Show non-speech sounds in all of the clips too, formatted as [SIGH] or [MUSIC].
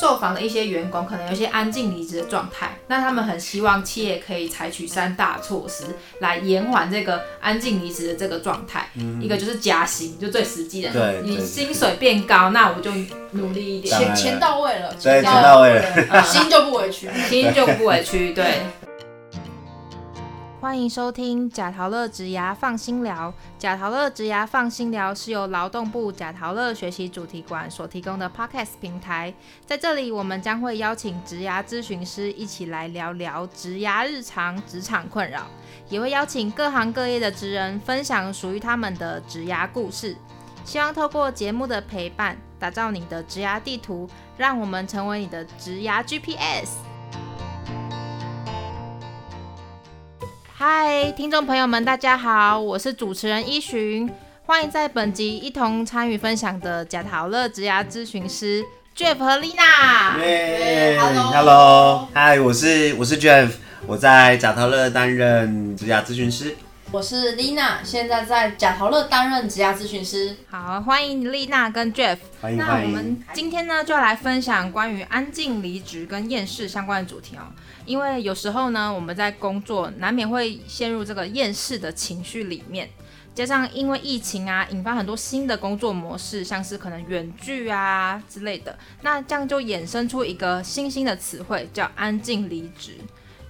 受访的一些员工可能有些安静离职的状态，那他们很希望企业可以采取三大措施来延缓这个安静离职的这个状态。一个就是加薪，就最实际的，你薪水变高，那我就努力一点，钱钱到位了，对，钱到位了。[LAUGHS] 心就不委屈。心就不委屈。对。欢迎收听贾陶乐职涯放心聊。贾陶乐职涯放心聊是由劳动部贾陶乐学习主题馆所提供的 Podcast 平台。在这里，我们将会邀请职涯咨询师一起来聊聊职涯日常、职场困扰，也会邀请各行各业的职人分享属于他们的职涯故事。希望透过节目的陪伴，打造你的职涯地图，让我们成为你的职涯 GPS。嗨，听众朋友们，大家好，我是主持人依寻，欢迎在本集一同参与分享的贾陶乐职涯咨询师 Jeff 和 Lina。耶 Hello，Hello，嗨，我是我是 Jeff，我在贾陶乐担任职涯咨询师。我是 Lina，现在在贾陶乐担任职涯咨询师。好，欢迎丽娜跟 Jeff。那我欢迎那我们今天呢，就要来分享关于安静离职跟厌世相关的主题哦。因为有时候呢，我们在工作难免会陷入这个厌世的情绪里面，加上因为疫情啊，引发很多新的工作模式，像是可能远距啊之类的，那这样就衍生出一个新兴的词汇，叫安静离职，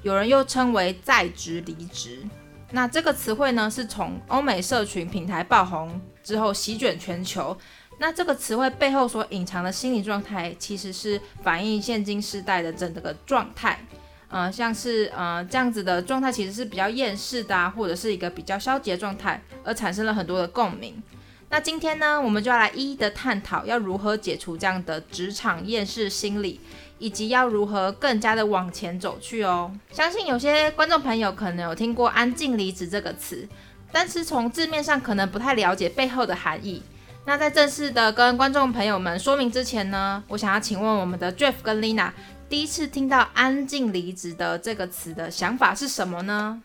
有人又称为在职离职。那这个词汇呢，是从欧美社群平台爆红之后席卷全球。那这个词汇背后所隐藏的心理状态，其实是反映现今时代的整个状态。呃，像是呃这样子的状态，其实是比较厌世的啊，或者是一个比较消极的状态，而产生了很多的共鸣。那今天呢，我们就要来一一的探讨，要如何解除这样的职场厌世心理，以及要如何更加的往前走去哦。相信有些观众朋友可能有听过“安静离职”这个词，但是从字面上可能不太了解背后的含义。那在正式的跟观众朋友们说明之前呢，我想要请问我们的 Jeff 跟 Lina，第一次听到“安静离职”的这个词的想法是什么呢？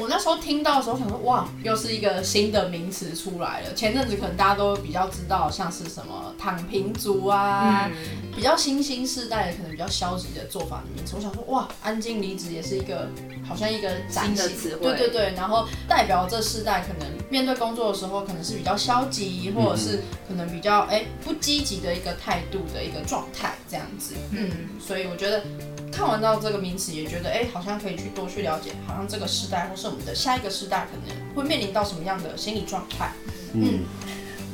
我那时候听到的时候想说，哇，又是一个新的名词出来了。前阵子可能大家都比较知道，像是什么躺平族啊，嗯，比较新兴世代可能比较消极的做法的名词。我想说，哇，安静离职也是一个好像一个崭新的词汇对对对，然后代表这世代可能面对工作的时候，可能是比较消极，或者是可能比较哎不积极的一个态度的一个状态这样子。嗯，所以我觉得。看完到这个名词，也觉得哎、好像可以去多去了解，好像这个时代或是我们的下一个时代，可能会面临到什么样的心理状态。嗯，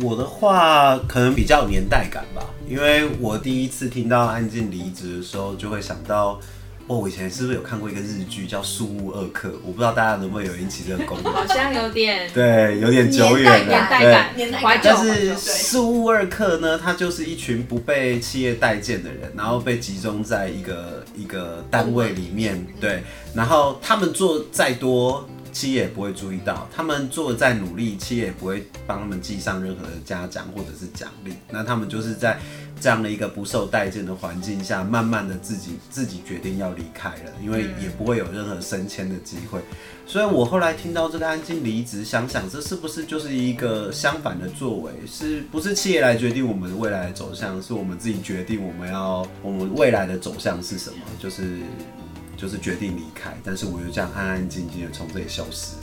我的话可能比较有年代感吧，因为我第一次听到安静离职的时候，就会想到，哦，我以前是不是有看过一个日剧叫《宿务二课》？我不知道大家能不能有引起这个共鸣。好像有点对，有点久远了。年代对感年代，感怀旧但是对宿务二课呢，它就是一群不被企业待见的人，然后被集中在一个一个单位里面，对，然后他们做再多，企业也不会注意到；他们做的再努力，企业也不会帮他们记上任何的嘉奖或者是奖励。那他们就是在这样的一个不受待见的环境下，慢慢的自己自己决定要离开了，因为也不会有任何升迁的机会。所以我后来听到这个安静离职，想想这是不是就是一个相反的作为？是不是企业来决定我们未来的走向，是我们自己决定我们要我们未来的走向是什么？就是就是决定离开，但是我就这样安安静静的从这里消失，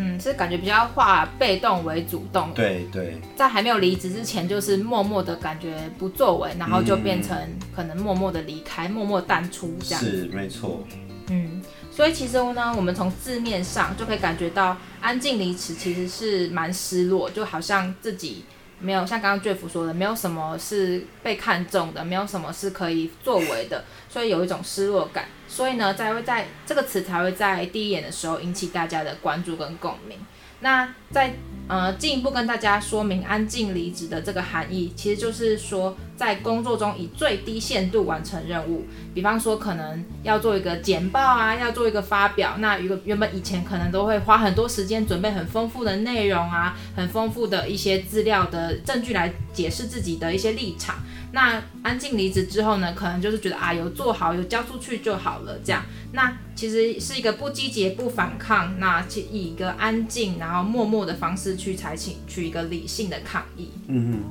嗯，是感觉比较化被动为主动，对对，在还没有离职之前，就是默默的感觉不作为，然后就变成可能默默的离开，默默淡出这样。是没错。嗯，所以其实呢，我们从字面上就可以感觉到，安静离职其实是蛮失落，就好像自己没有像刚刚 Jeff 说的，没有什么是被看中的，没有什么是可以作为的，所以有一种失落感。所以呢，才会在这个词才会在第一眼的时候引起大家的关注跟共鸣。那在呃进一步跟大家说明安静离职的这个含义，其实就是说在工作中以最低限度完成任务。比方说，可能要做一个简报啊，要做一个发表，那一个原本以前可能都会花很多时间准备很丰富的内容啊，很丰富的一些资料的证据来解释自己的一些立场。那安静离职之后呢，可能就是觉得啊，有做好，有交出去就好了，这样。那其实是一个不积极、不反抗，那其以一个安静，然后默默的方式去采取去一个理性的抗议。嗯嗯，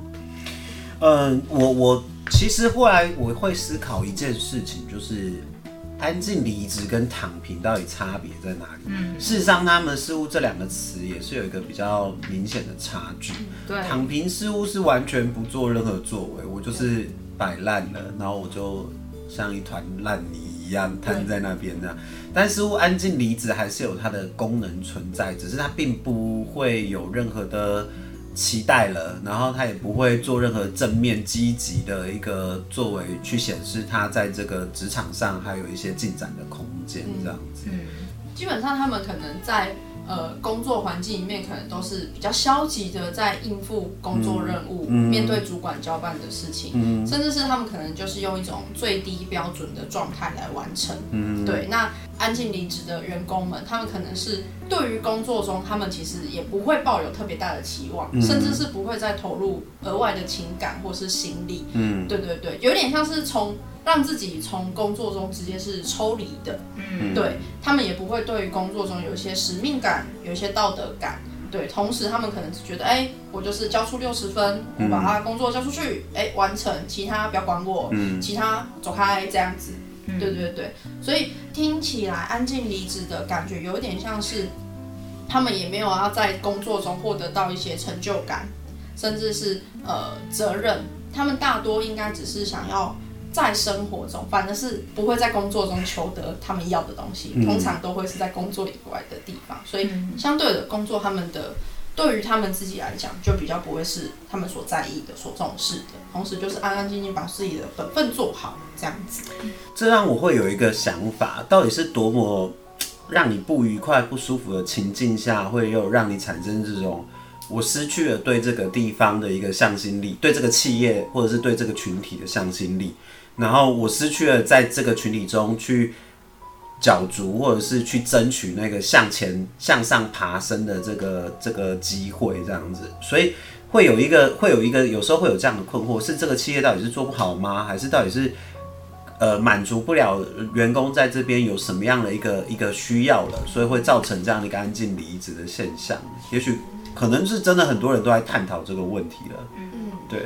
嗯，我我其实后来我会思考一件事情，就是安静离职跟躺平到底差别在哪里？嗯，事实上，他们似乎这两个词也是有一个比较明显的差距。对，躺平似乎是完全不做任何作为，我就是摆烂了，然后我就像一团烂泥一样瘫在那边的。但似乎安静离职还是有它的功能存在，只是它并不会有任何的。期待了，然后他也不会做任何正面积极的一个作为去显示他在这个职场上还有一些进展的空间，这样子。嗯，基本上他们可能在。呃，工作环境里面可能都是比较消极的，在应付工作任务，面对主管交办的事情，甚至是他们可能就是用一种最低标准的状态来完成。对，那安静离职的员工们，他们可能是对于工作中，他们其实也不会抱有特别大的期望，甚至是不会再投入额外的情感或是心力。嗯，对对对，有点像是从。让自己从工作中直接是抽离的，嗯，对他们也不会对于工作中有一些使命感，有一些道德感，对，同时他们可能只觉得，哎，我就是交出六十分，我把他工作交出去，哎，完成，其他不要管我，嗯，其他走开这样子，对对对，所以听起来安静离职的感觉有点像是他们也没有要在工作中获得到一些成就感，甚至是呃责任，他们大多应该只是想要。在生活中，反正是不会在工作中求得他们要的东西，通常都会是在工作以外的地方。所以，相对的工作，他们的对于他们自己来讲，就比较不会是他们所在意的、所重视的。同时，就是安安静静把自己的本分做好，这样子。这让我会有一个想法：到底是多么让你不愉快、不舒服的情境下，会又让你产生这种我失去了对这个地方的一个向心力，对这个企业或者是对这个群体的向心力？然后我失去了在这个群体中去角逐，或者是去争取那个向前向上爬升的这个这个机会，这样子，所以会有一个会有一个有时候会有这样的困惑：是这个企业到底是做不好吗？还是到底是呃满足不了员工在这边有什么样的一个一个需要了，所以会造成这样的一个安静离职的现象？也许可能是真的很多人都在探讨这个问题了。嗯嗯，对。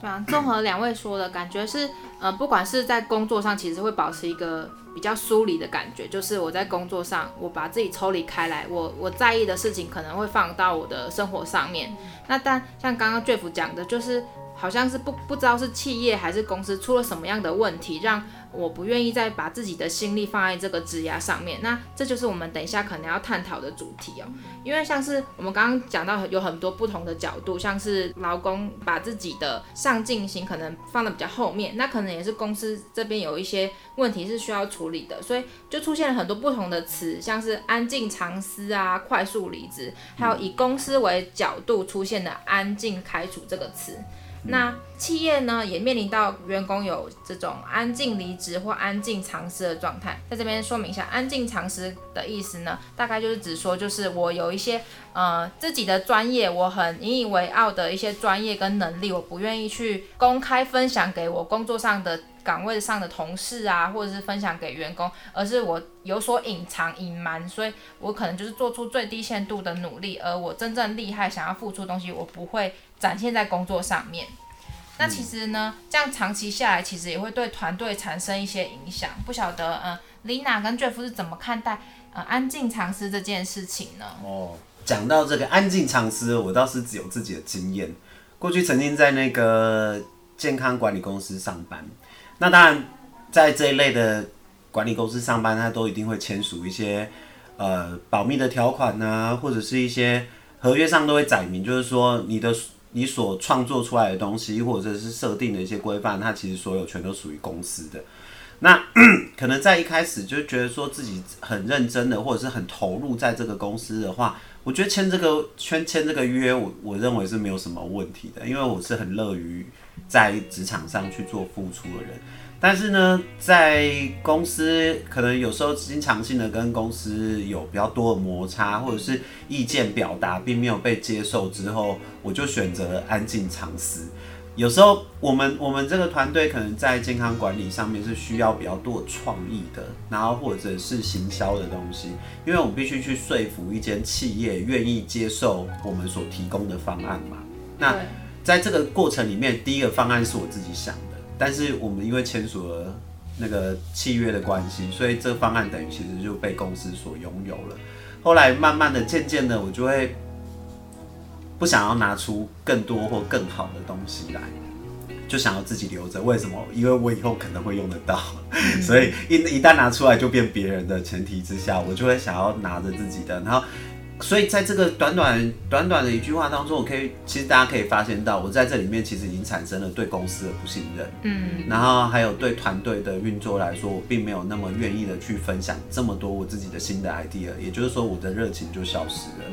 对啊，综合两位说的感觉是，呃，不管是在工作上，其实会保持一个比较疏离的感觉，就是我在工作上，我把自己抽离开来，我我在意的事情可能会放到我的生活上面。那但像刚刚 Jeff 讲的，就是好像是不不知道是企业还是公司出了什么样的问题，让我不愿意再把自己的心力放在这个职涯上面，那这就是我们等一下可能要探讨的主题哦。因为像是我们刚刚讲到有很多不同的角度，像是劳工把自己的上进心可能放的比较后面，那可能也是公司这边有一些问题是需要处理的，所以就出现了很多不同的词，像是安静长思啊、快速离职，还有以公司为角度出现的安静开除这个词。那企业呢，也面临到员工有这种安静离职或安静藏私的状态。在这边说明一下，安静藏私的意思呢，大概就是指说，就是我有一些呃自己的专业，我很引以为傲的一些专业跟能力，我不愿意去公开分享给我工作上的岗位上的同事啊，或者是分享给员工，而是我有所隐藏隐瞒，所以我可能就是做出最低限度的努力，而我真正厉害想要付出东西，我不会展现在工作上面。那其实呢，这样长期下来，其实也会对团队产生一些影响。不晓得，嗯，Lina 跟 Jeff 是怎么看待呃安静长思这件事情呢？哦，讲到这个安静长思，我倒是只有自己的经验。过去曾经在那个健康管理公司上班，那当然在这一类的管理公司上班，他都一定会签署一些呃保密的条款呐，或者是一些合约上都会载明，就是说你的。你所创作出来的东西，或者是设定的一些规范，它其实所有权都属于公司的。那 [CLEARS THROAT] 可能在一开始就觉得说自己很认真的，或者是很投入在这个公司的话，我觉得签这个签签这个约，我我认为是没有什么问题的，因为我是很乐于在职场上去做付出的人。但是呢，在公司可能有时候经常性的跟公司有比较多的摩擦，或者是意见表达并没有被接受之后，我就选择了安静藏思。有时候我们我们这个团队可能在健康管理上面是需要比较多的创意的，然后或者是行销的东西，因为我们必须去说服一间企业愿意接受我们所提供的方案嘛。那在这个过程里面，第一个方案是我自己想。但是我们因为签署了那个契约的关系，所以这方案等于其实就被公司所拥有了。后来慢慢的、渐渐的，我就会不想要拿出更多或更好的东西来，就想要自己留着。为什么？因为我以后可能会用得到，所以一一旦拿出来就变别人的前提之下，我就会想要拿着自己的，然后。所以在这个短短短短的一句话当中，我可以其实大家可以发现到，我在这里面其实已经产生了对公司的不信任，嗯，然后还有对团队的运作来说，我并没有那么愿意的去分享这么多我自己的新的 idea，也就是说我的热情就消失了，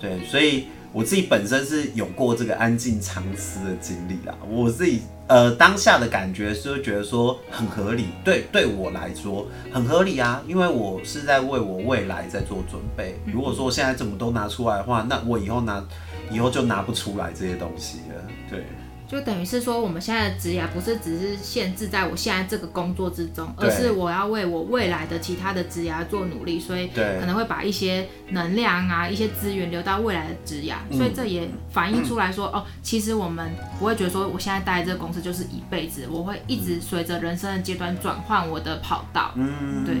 对，所以。我自己本身是有过这个安静藏思的经历啦，我自己呃当下的感觉是觉得说很合理，对对我来说很合理啊，因为我是在为我未来在做准备。如果说现在怎么都拿出来的话，那我以后拿以后就拿不出来这些东西了，对。就等于是说，我们现在的职涯不是只是限制在我现在这个工作之中，而是我要为我未来的其他的职涯做努力，所以可能会把一些能量啊、一些资源留到未来的职涯，所以这也反映出来说，哦，其实我们不会觉得说我现在待这个公司就是一辈子，我会一直随着人生的阶段转换我的跑道。嗯，对。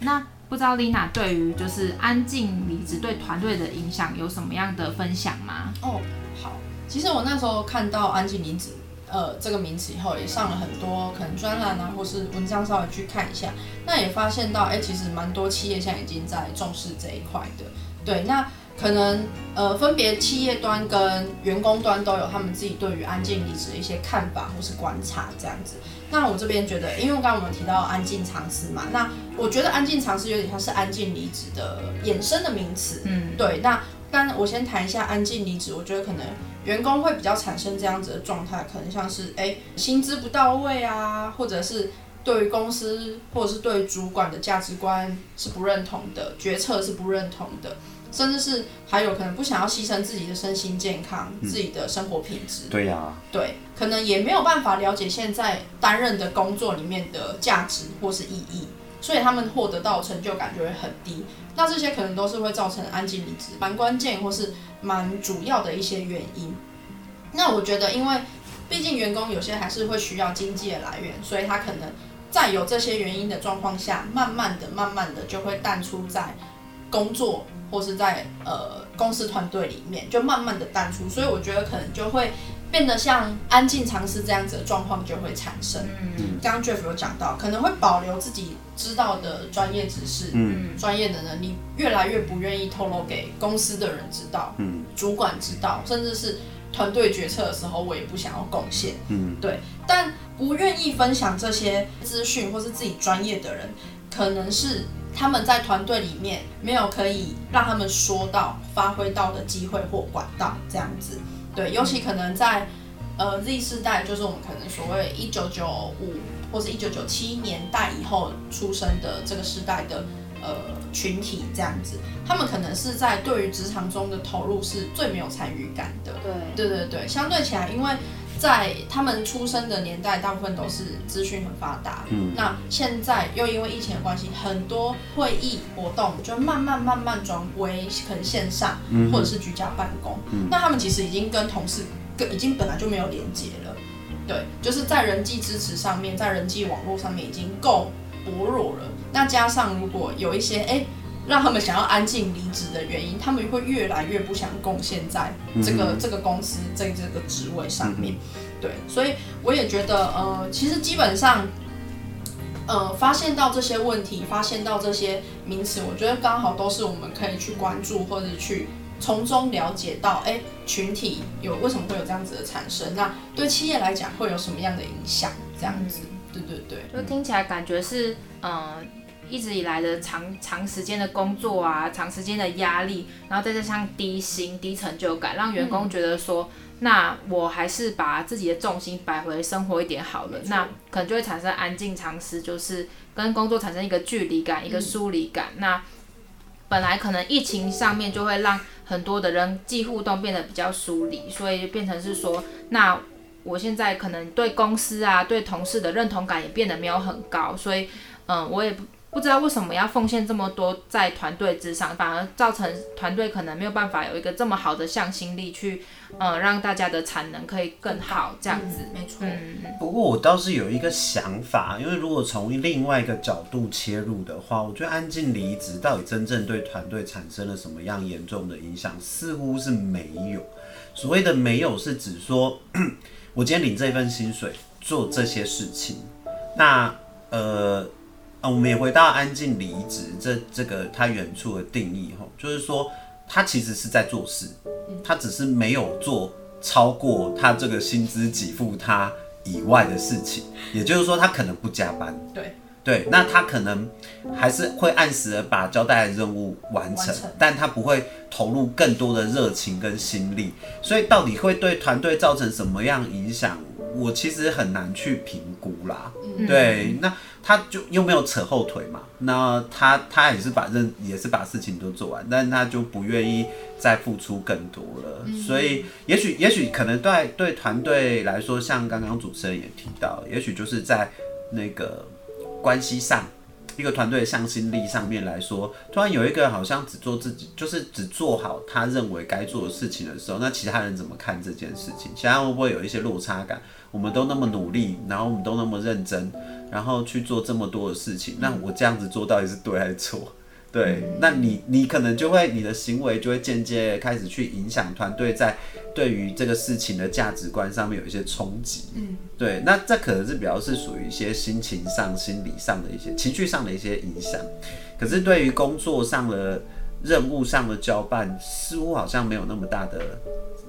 那不知道丽娜对于就是安静离职对团队的影响有什么样的分享吗？哦，好。其实我那时候看到“安静离职”呃这个名词以后，也上了很多可能专栏啊，或是文章稍微去看一下，那也发现到，哎，其实蛮多企业现在已经在重视这一块的。对，那可能呃分别企业端跟员工端都有他们自己对于安静离职的一些看法或是观察这样子。那我这边觉得，因为刚刚我们提到安静尝试嘛，那我觉得安静尝试有点像是安静离职的衍生的名词。嗯，对。那但我先谈一下安静离职，我觉得可能。员工会比较产生这样子的状态，可能像是哎薪资不到位啊，或者是对于公司或者是对主管的价值观是不认同的，决策是不认同的，甚至是还有可能不想要牺牲自己的身心健康、自己的生活品质。对呀，对，可能也没有办法了解现在担任的工作里面的价值或是意义，所以他们获得到成就感就会很低。那这些可能都是会造成安静离职，蛮关键或是。蛮主要的一些原因，那我觉得，因为毕竟员工有些还是会需要经济的来源，所以他可能在有这些原因的状况下，慢慢的、慢慢的就会淡出在工作或是在呃公司团队里面，就慢慢的淡出，所以我觉得可能就会。变得像安静尝试这样子的状况就会产生。嗯，刚刚 Jeff 有讲到，可能会保留自己知道的专业知识、嗯，专业的能力，越来越不愿意透露给公司的人知道，嗯，主管知道，甚至是团队决策的时候，我也不想要贡献，嗯，对。但不愿意分享这些资讯或是自己专业的人，可能是他们在团队里面没有可以让他们说到、发挥到的机会或管道，这样子。对，尤其可能在呃 Z 世代，就是我们可能所谓一九九五或是一九九七年代以后出生的这个时代的呃群体，这样子，他们可能是在对于职场中的投入是最没有参与感的。对，对对对，相对起来，因为在他们出生的年代，大部分都是资讯很发达。嗯。那现在又因为疫情的关系，很多会议活动就慢慢慢慢转为可能线上，或者是居家办公。嗯。那他们其实已经跟同事跟已经本来就没有连接了。对，就是在人际支持上面，在人际网络上面已经够薄弱了。那加上如果有一些哎。让他们想要安静离职的原因，他们会越来越不想贡献在这个这个公司在这个职位上面。对，所以我也觉得，呃，其实基本上，呃，发现到这些问题，发现到这些名词，我觉得刚好都是我们可以去关注或者去从中了解到，哎，群体有为什么会有这样子的产生？那对企业来讲会有什么样的影响？这样子，对对对，就听起来感觉是，嗯。一直以来的长长时间的工作啊，长时间的压力，然后再加上低薪、低成就感，让员工觉得说，那我还是把自己的重心摆回生活一点好了。那可能就会产生安静常识，就是跟工作产生一个距离感、一个疏离感。那本来可能疫情上面就会让很多的人际互动变得比较疏离，所以变成是说，那我现在可能对公司啊、对同事的认同感也变得没有很高，所以嗯，我也不。知道为什么要奉献这么多在团队之上，反而造成团队可能没有办法有一个这么好的向心力去，呃，让大家的产能可以更好这样子。没错。嗯，不过我倒是有一个想法，因为如果从另外一个角度切入的话，我觉得安静离职到底真正对团队产生了什么样严重的影响，似乎是没有。所谓的没有，是指说 [CLEARS THROAT] 我今天领这份薪水做这些事情，那呃。啊，我们也回到安静离职这这个他远处的定义吼，就是说他其实是在做事，他只是没有做超过他这个薪资给付他以外的事情，也就是说他可能不加班，对。对，那他可能还是会按时的把交代的任务完成，但他不会投入更多的热情跟心力，所以到底会对团队造成什么样影响，我其实很难去评估啦，对，那。他就又没有扯后腿嘛，那他他也是把任也是把事情都做完，但他就不愿意再付出更多了，所以也许也许可能对对团队来说，像刚刚主持人也提到，也许就是在那个关系上，一个团队的向心力上面来说，突然有一个好像只做自己，就是只做好他认为该做的事情的时候，那其他人怎么看这件事情？其他会不会有一些落差感？我们都那么努力，然后我们都那么认真。然后去做这么多的事情，那我这样子做到底是对还是错？对，那你你可能就会你的行为就会间接开始去影响团队在对于这个事情的价值观上面有一些冲击。嗯，对，那这可能是比较是属于一些心情上、心理上的一些情绪上的一些影响。可是对于工作上的任务上的交办，似乎好像没有那么大的。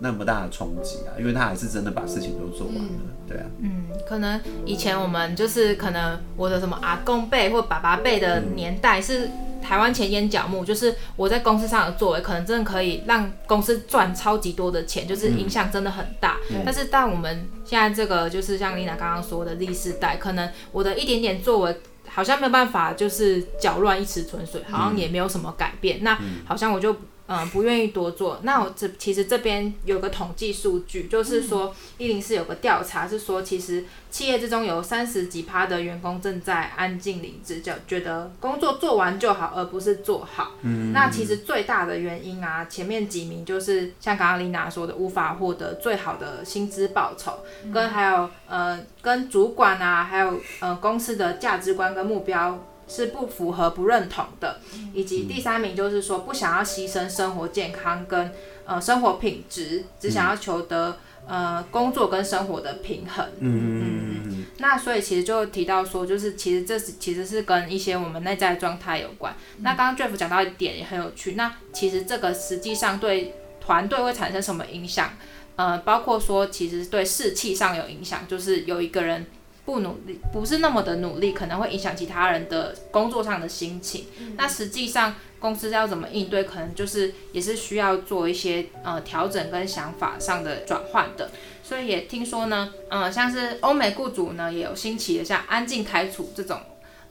那么大的冲击啊，因为他还是真的把事情都做完了，对啊。嗯，可能以前我们就是可能我的什么阿公辈或爸爸辈的年代是台湾前烟角目，就是我在公司上的作为，可能真的可以让公司赚超级多的钱，就是影响真的很大。但是但我们现在这个就是像丽娜刚刚说的历世代，可能我的一点点作为好像没有办法就是搅乱一池春水，好像也没有什么改变。那好像我就。嗯，不愿意多做。那我这其实这边有个统计数据，就是说一零四有个调查是说，其实企业之中有三十几趴的员工正在安静离职，就觉得工作做完就好，而不是做好。嗯。那其实最大的原因啊，前面几名就是像刚刚丽娜说的，无法获得最好的薪资报酬，跟还有呃跟主管啊，还有呃公司的价值观跟目标。是不符合、不认同的，以及第三名就是说不想要牺牲生活健康跟呃生活品质，只想要求得呃工作跟生活的平衡。嗯嗯嗯。那所以其实就提到说，就是其实这是其实是跟一些我们内在状态有关。那刚刚 Jeff 讲到一点也很有趣，那其实这个实际上对团队会产生什么影响？呃，包括说其实对士气上有影响，就是有一个人。不努力，不是那么的努力，可能会影响其他人的工作上的心情。那实际上公司要怎么应对，可能就是也是需要做一些呃调整跟想法上的转换的。所以也听说呢，嗯，像是欧美雇主呢也有兴起的像安静开除这种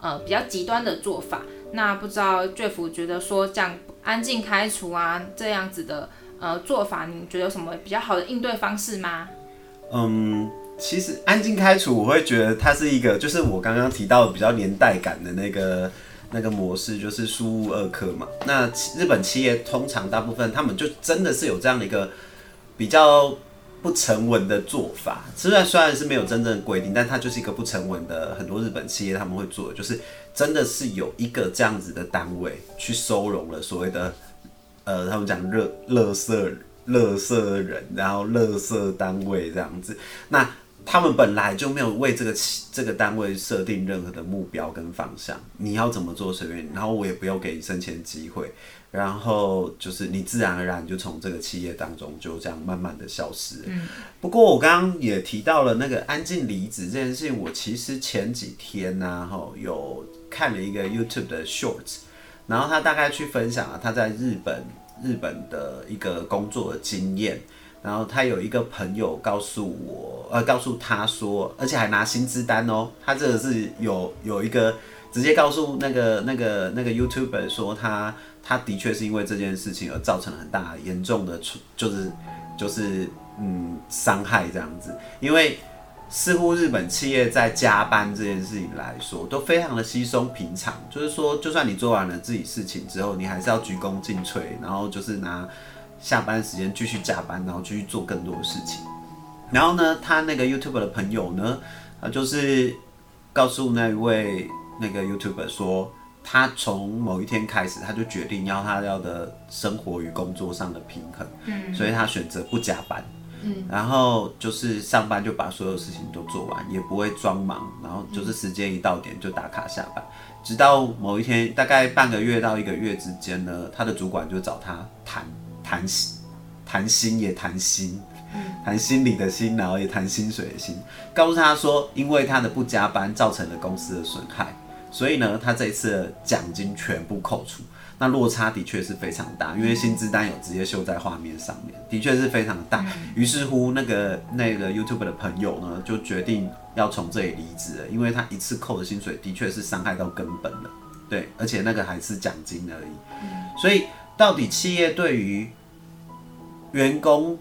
呃比较极端的做法。那不知道 Jeff 觉得说这样安静开除啊这样子的呃做法，你觉得有什么比较好的应对方式吗？嗯。其实安静开除，我会觉得它是一个，就是我刚刚提到比较年代感的那个那个模式，就是输入二科嘛。那日本企业通常大部分他们就真的是有这样的一个比较不成文的做法。虽然虽然是没有真正规定，但它就是一个不成文的。很多日本企业他们会做，就是真的是有一个这样子的单位去收容了所谓的呃，他们讲热乐色乐色人，然后乐色单位这样子。那他们本来就没有为这个企这个单位设定任何的目标跟方向，你要怎么做随便，然后我也不用给你升迁机会，然后就是你自然而然就从这个企业当中就这样慢慢的消失。嗯，不过我刚刚也提到了那个安静离职这件事情，我其实前几天呢，哈，有看了一个 YouTube 的 Shorts，然后他大概去分享了他在日本日本的一个工作的经验。然后他有一个朋友告诉我，呃，告诉他说，而且还拿薪资单哦。他这个是有有一个直接告诉那个那个那个 YouTuber 说，他他的确是因为这件事情而造成了很大严重的，就是就是嗯伤害这样子。因为似乎日本企业在加班这件事情来说，都非常的稀松平常。就是说，就算你做完了自己事情之后，你还是要鞠躬尽瘁，然后就是拿下班时间继续加班，然后继续做更多的事情。然后呢，他那个 YouTube 的朋友呢，他就是告诉那位那个 YouTuber 说，他从某一天开始，他就决定要他要的生活与工作上的平衡，嗯，所以他选择不加班。嗯，然后就是上班就把所有事情都做完，也不会装忙，然后就是时间一到点就打卡下班，直到某一天，大概半个月到一个月之间呢，他的主管就找他谈谈心谈心也谈心，谈心理的心，然后也谈薪水的心，告诉他说，因为他的不加班造成了公司的损害，所以呢，他这一次的奖金全部扣除。那落差的确是非常大，因为薪资单有直接秀在画面上面，的确是非常大。于是乎，那个那个 YouTube 的朋友呢，就决定要从这里离职了，因为他一次扣的薪水的确是伤害到根本了，对，而且那个还是奖金而已。所以，到底企业对于员工，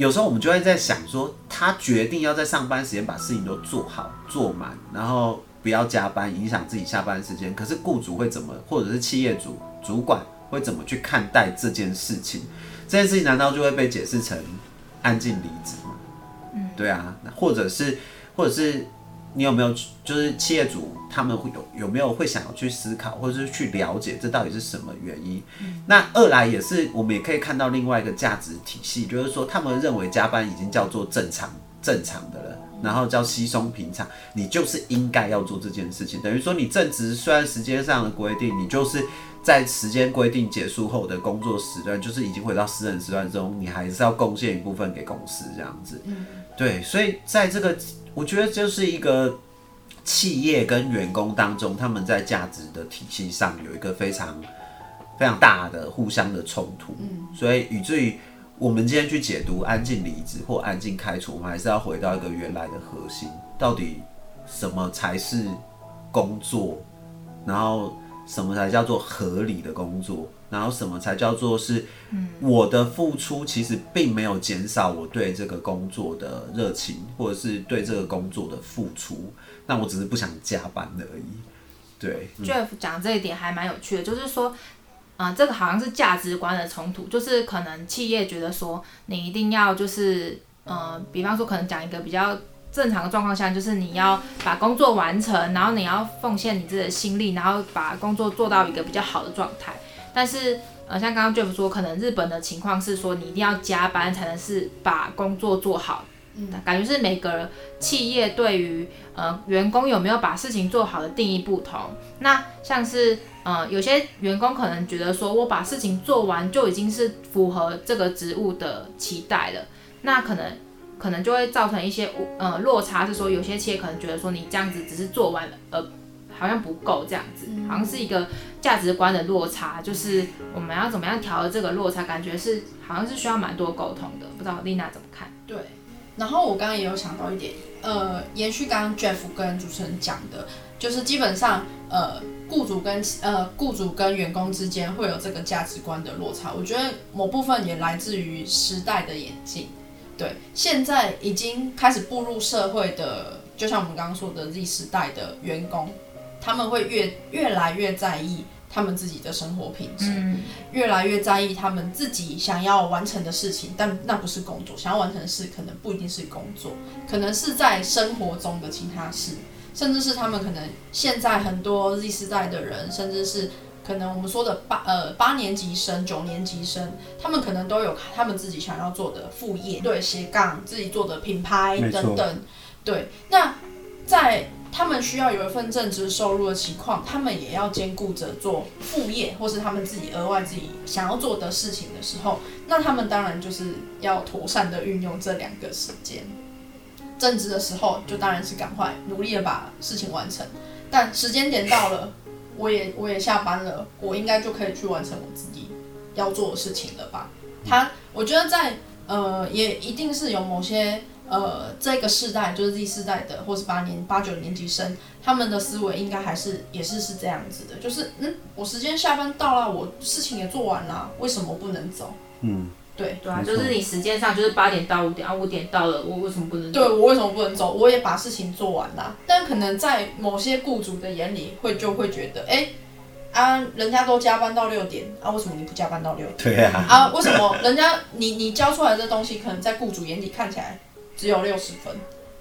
有时候我们就会在想说，他决定要在上班时间把事情都做好做满，然后。不要加班，影响自己下班时间。可是雇主会怎么，或者是企业主主管会怎么去看待这件事情？这件事情难道就会被解释成安静离职吗？嗯，对啊。或者是，或者是你有没有，就是企业主他们会有有没有会想要去思考，或者是去了解这到底是什么原因？那二来也是，我们也可以看到另外一个价值体系，就是说他们认为加班已经叫做正常正常的了。然后叫稀松平常，你就是应该要做这件事情。等于说，你正值虽然时间上的规定，你就是在时间规定结束后的工作时段，就是已经回到私人时段中，你还是要贡献一部分给公司这样子。对，所以在这个，我觉得就是一个企业跟员工当中，他们在价值的体系上有一个非常非常大的互相的冲突。嗯，所以以至于。我们今天去解读安静离职或安静开除，我们还是要回到一个原来的核心，到底什么才是工作，然后什么才叫做合理的工作，然后什么才叫做是我的付出其实并没有减少我对这个工作的热情，或者是对这个工作的付出，那我只是不想加班而已。对，Jeff 讲这一点还蛮有趣的，就是说。啊，这个好像是价值观的冲突，就是可能企业觉得说你一定要就是，呃，比方说可能讲一个比较正常的状况下，就是你要把工作完成，然后你要奉献你自己的心力，然后把工作做到一个比较好的状态。但是，呃，像刚刚 Jeff 说，可能日本的情况是说你一定要加班才能是把工作做好。嗯，感觉是每个企业对于呃员工有没有把事情做好的定义不同。那像是。呃，有些员工可能觉得说，我把事情做完就已经是符合这个职务的期待了，那可能可能就会造成一些呃落差，是说有些企业可能觉得说你这样子只是做完了，呃，好像不够这样子，好像是一个价值观的落差，就是我们要怎么样调这个落差，感觉是好像是需要蛮多沟通的，不知道丽娜怎么看？对，然后我刚刚也有想到一点，呃，延续刚刚 Jeff 跟主持人讲的。就是基本上，呃，雇主跟呃雇主跟员工之间会有这个价值观的落差。我觉得某部分也来自于时代的演进。对，现在已经开始步入社会的，就像我们刚刚说的 Z 时代的员工，他们会越越来越在意他们自己的生活品质，越来越在意他们自己想要完成的事情。但那不是工作，想要完成的事可能不一定是工作，可能是在生活中的其他事。甚至是他们可能现在很多 Z 世代的人，甚至是可能我们说的八呃八年级生、九年级生，他们可能都有他们自己想要做的副业，对斜杠自己做的品牌等等。对，那在他们需要有一份正职收入的情况，他们也要兼顾着做副业，或是他们自己额外自己想要做的事情的时候，那他们当然就是要妥善的运用这两个时间。正职的时候，就当然是赶快努力的把事情完成。但时间点到了，我也 [LAUGHS] 我也下班了，我应该就可以去完成我自己要做的事情了吧？他，我觉得在呃，也一定是有某些呃，这个世代就是 Z 世代的，或是八年八九年级生，他们的思维应该还是也是是这样子的，就是嗯，我时间下班到了，我事情也做完了，为什么不能走？嗯。对对啊，就是你时间上就是八点到五点啊，五点到了，我为什么不能对我为什么不能走？我也把事情做完了。但可能在某些雇主的眼里，会就会觉得，哎、啊，人家都加班到六点，啊，为什么你不加班到六点？对啊，啊，为什么人家你你教出来的东西，可能在雇主眼里看起来只有六十分，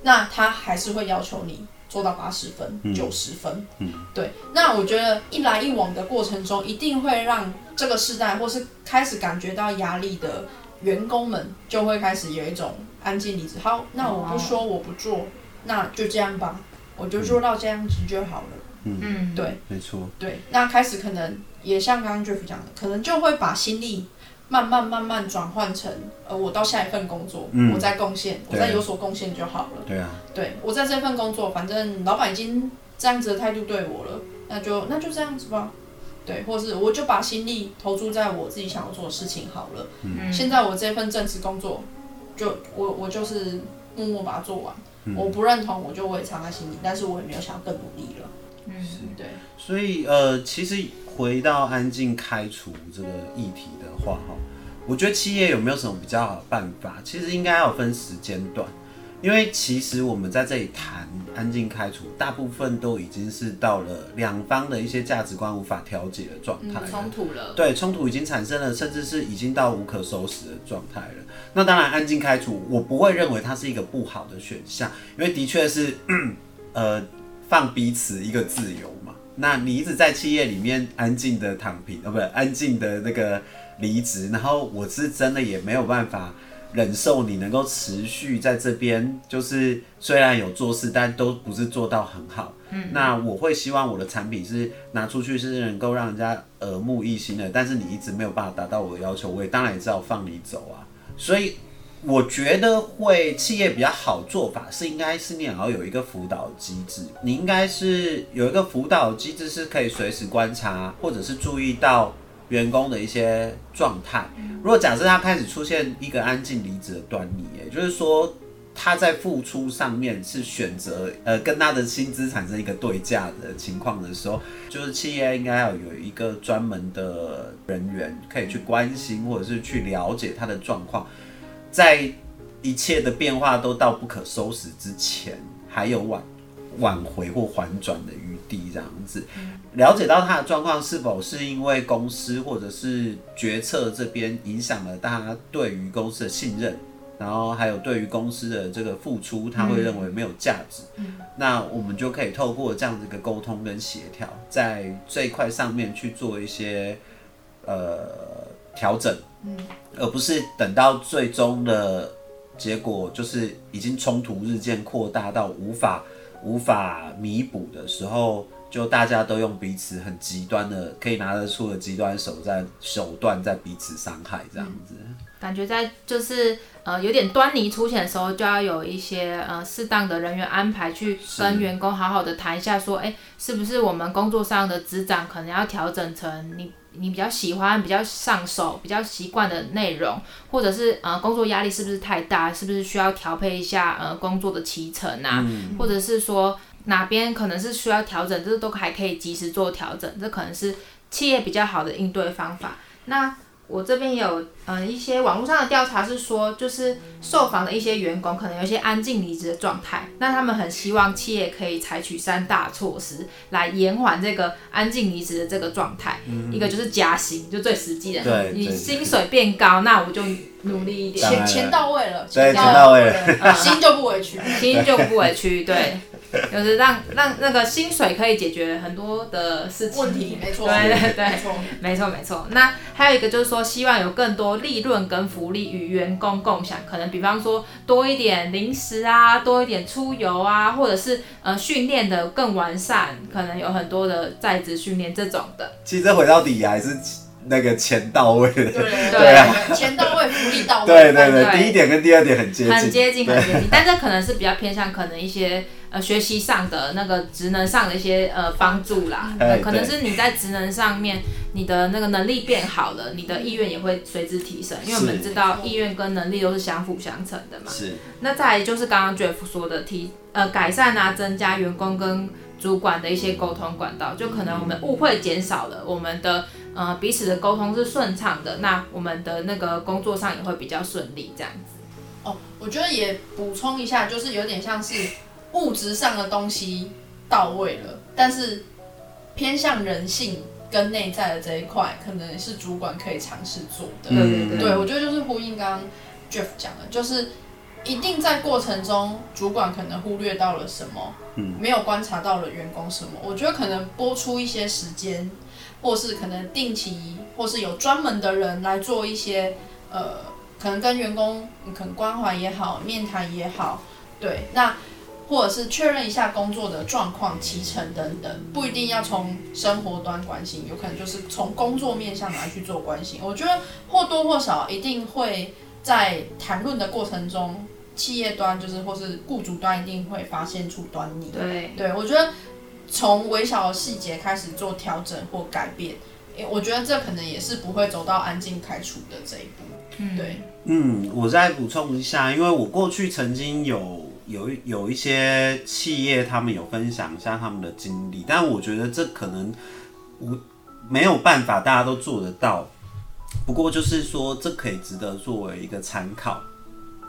那他还是会要求你做到八十分、嗯九十分。嗯，对。那我觉得一来一往的过程中，一定会让这个时代或是开始感觉到压力的员工们，就会开始有一种安静离职。好，那我不说，我不做，那就这样吧，我就做到这样子就好了。嗯，对。没错，对，那开始可能也像刚刚 Jeff 讲的，可能就会把心力慢慢慢慢转换成，呃，我到下一份工作，嗯我再贡献，我对再有所贡献就好了。对啊，对我在这份工作，反正老板已经这样子的态度对我了，那就那就这样子吧。对，或是我就把心力投注在我自己想要做的事情好了。嗯现在我这份正式工作，就我我就是默默把它做完。嗯我不认同，我就我也藏在心里，但是我也没有想要更努力了。嗯，对，所以呃，其实回到安静开除这个议题的话，哈，我觉得企业有没有什么比较好的办法？其实应该要分时间段，因为其实我们在这里谈安静开除，大部分都已经是到了两方的一些价值观无法调节的状态了。冲突了，对，冲突已经产生了，甚至是已经到无可收拾的状态了。那当然，安静开除，我不会认为它是一个不好的选项，因为的确是，呃，放彼此一个自由嘛。那你一直在企业里面安静的躺平，呃，不，安静的那个离职，然后我是真的也没有办法忍受你能够持续在这边，就是虽然有做事，但都不是做到很好。嗯，那我会希望我的产品是拿出去是能够让人家耳目一新的，但是你一直没有办法达到我的要求，我也当然也知道放你走啊。所以我觉得会企业比较好做法是，应该是你也要有一个辅导机制，你应该是有一个辅导机制是可以随时观察或者是注意到员工的一些状态。如果假设他开始出现一个安静离职的端倪，也就是说他在付出上面是选择呃跟他的薪资产生一个对价的情况的时候，就是企业应该要有一个专门的人员可以去关心或者是去了解他的状况，在一切的变化都到不可收拾之前，还有挽挽回或缓转的余地，这样子。了解到他的状况是否是因为公司或者是决策这边影响了大家对于公司的信任，然后还有对于公司的这个付出，他会认为没有价值。那我们就可以透过这样子一个沟通跟协调，在这一块上面去做一些呃调整，而不是等到最终的结果就是已经冲突日渐扩大到无法无法弥补的时候，就大家都用彼此很极端的可以拿得出的极端手段手段在彼此伤害这样子。感觉在就是呃有点端倪出现的时候，就要有一些呃适当的人员安排，去跟员工好好的谈一下，说，哎、是不是我们工作上的职掌可能要调整成你你比较喜欢、比较上手、比较习惯的内容，或者是呃工作压力是不是太大，是不是需要调配一下呃工作的提成啊，或者是说哪边可能是需要调整，这都还可以及时做调整，这可能是企业比较好的应对方法。那我这边有呃一些网络上的调查是说，就是受访的一些员工可能有一些安静离职的状态，那他们很希望企业可以采取三大措施来延缓这个安静离职的这个状态。一个就是加薪，就最实际的，你薪水变高，那我就努力一点，钱钱到位了，钱到位了，[LAUGHS] 心就不委屈。心就不委屈，对，[LAUGHS] 就是让让那个薪水可以解决很多的事情。问题没错，对对对。没错。没错没错，那还有一个就是说，希望有更多利润跟福利与员工共享，可能比方说多一点零食啊，多一点出游啊，或者是呃训练的更完善，可能有很多的在职训练这种的。其实回到底还是那个钱到位的。对对对啊，钱到位，福利到位。对对对，第一点跟第二点很接近，很接近，很接近，但这可能是比较偏向可能一些呃学习上的那个职能上的一些呃帮助啦，可能是你在职能上面你的那个能力变好了，你的意愿也会随之提升，因为我们是知道意愿跟能力都是相辅相成的嘛。是那再来就是刚刚 Jeff 说的提呃改善啊，增加员工跟主管的一些沟通管道，就可能我们误会减少了，我们的呃彼此的沟通是顺畅的，那我们的那个工作上也会比较顺利这样子。哦，我觉得也补充一下，就是有点像是物质上的东西到位了，但是偏向人性跟内在的这一块，可能是主管可以尝试做的。对我觉得就是呼应刚刚 Jeff 讲的，就是一定在过程中，主管可能忽略到了什么，嗯没有观察到了员工什么。我觉得可能拨出一些时间，或是可能定期，或是有专门的人来做一些呃，可能跟员工嗯可能关怀也好，面谈也好，对，那或者是确认一下工作的状况、提成等等，不一定要从生活端关心，有可能就是从工作面向来去做关心。我觉得或多或少一定会在谈论的过程中，企业端就是或是雇主端一定会发现出端倪。对，对，我觉得从微小的细节开始做调整或改变，诶我觉得这可能也是不会走到安静开除的这一步。嗯，对，嗯，我再补充一下，因为我过去曾经有有一有一些企业，他们有分享一下他们的经历，但我觉得这可能无没有办法大家都做得到。不过就是说，这可以值得作为一个参考。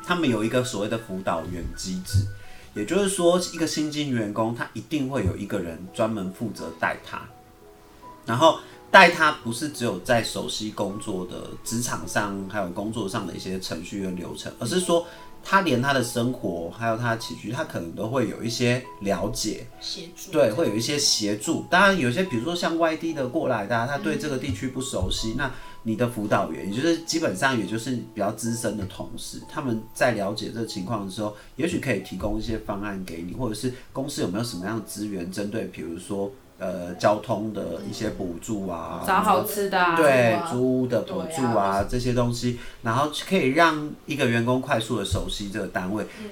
他们有一个所谓的辅导员机制，也就是说，一个新进员工他一定会有一个人专门负责带他，然后带他不是只有在熟悉工作的职场上，还有工作上的一些程序跟流程，而是说他连他的生活还有他的起居，他可能都会有一些了解，协助对，会有一些协助。当然，有些比如说像外地的过来的啊、他对这个地区不熟悉，那你的辅导员，也就是基本上也就是比较资深的同事，他们在了解这个情况的时候，也许可以提供一些方案给你，或者是公司有没有什么样的资源针对，比如说呃交通的一些补助啊，找好吃的啊，对啊。租屋的补助对啊。这些东西，然后可以让一个员工快速的熟悉这个单位。嗯。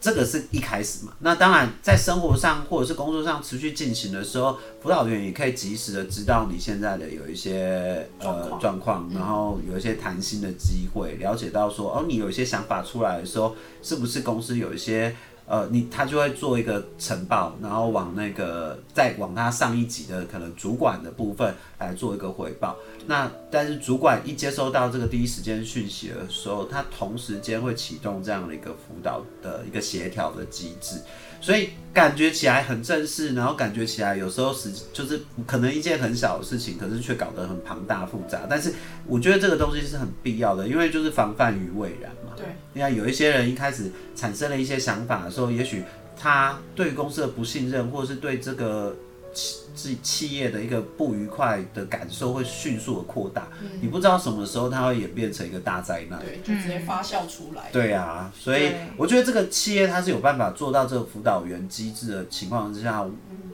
这个是一开始嘛，那当然在生活上或者是工作上持续进行的时候，辅导员也可以及时的知道你现在的有一些呃状况，然后有一些谈心的机会，了解到说哦，你有一些想法出来的时候，是不是公司有一些呃，你他就会做一个呈报，然后往那个再往他上一级的可能主管的部分来做一个回报。那但是主管一接收到这个第一时间讯息的时候，他同时间会启动这样的一个辅导的一个协调的机制，所以感觉起来很正式，然后感觉起来有时候是就是可能一件很小的事情，可是却搞得很庞大复杂。但是我觉得这个东西是很必要的，因为就是防范于未然嘛。对，你看有一些人一开始产生了一些想法的时候，也许他对公司的不信任，或者是对这个企企企业的一个不愉快的感受，会迅速的扩大。你不知道什么时候它会演变成一个大灾难。对，就直接发酵出来。对啊，所以我觉得这个企业它是有办法做到这个辅导员机制的情况之下，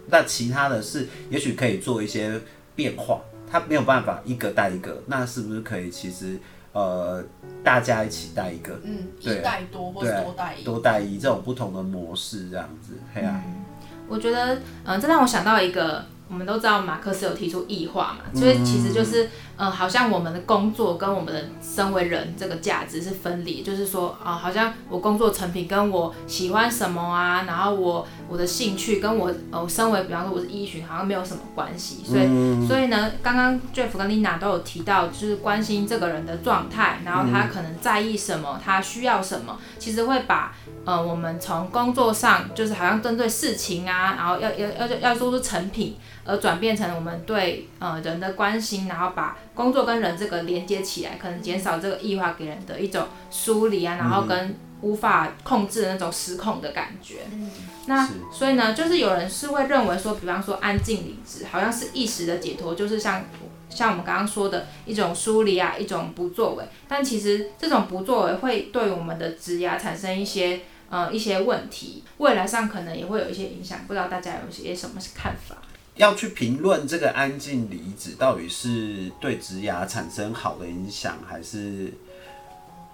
那其他的是也许可以做一些变化，它没有办法一个带一个，那是不是可以其实呃大家一起带一个，嗯，一对带多或是对多带一，多带一这种不同的模式这样子，嘿啊，我觉得，嗯、这让我想到一个，我们都知道马克思有提出异化嘛，所以其实就是，呃，好像我们的工作跟我们的身为人这个价值是分离，就是说，啊、好像我工作成品跟我喜欢什么啊，然后我我的兴趣跟我，呃，身为比方说我是医学，好像没有什么关系，所以，所以呢，刚刚 Jeff 跟 Lina 都有提到，就是关心这个人的状态，然后他可能在意什么，他需要什么，其实会把呃我们从工作上就是好像针对事情啊，然后要要要要做出成品，而转变成我们对呃人的关心，然后把工作跟人这个连接起来，可能减少这个异化给人的一种疏离啊，然后跟无法控制的那种失控的感觉。那所以呢，就是有人是会认为说，比方说安静离职，好像是一时的解脱，就是像像我们刚刚说的一种疏离啊，一种不作为。但其实这种不作为会对我们的职涯产生一些呃一些问题，未来上可能也会有一些影响。不知道大家有些什么看法？要去评论这个安静离职到底是对职涯产生好的影响，还是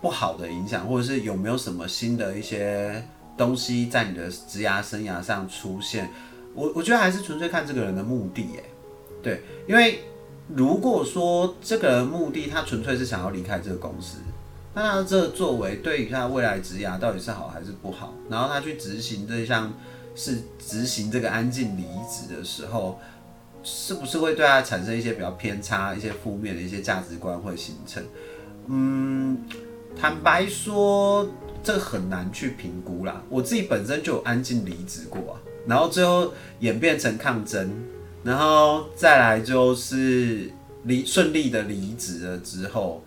不好的影响，或者是有没有什么新的一些东西在你的职涯生涯上出现？我我觉得还是纯粹看这个人的目的，耶。对，因为如果说这个人目的他纯粹是想要离开这个公司，那他这作为对于他未来职涯到底是好还是不好？然后他去执行这项是执行这个安静离职的时候，是不是会对他产生一些比较偏差、一些负面的一些价值观会形成？嗯，坦白说，这很难去评估啦。我自己本身就有安静离职过啊，然后最后演变成抗争，然后再来就是离顺利的离职了之后，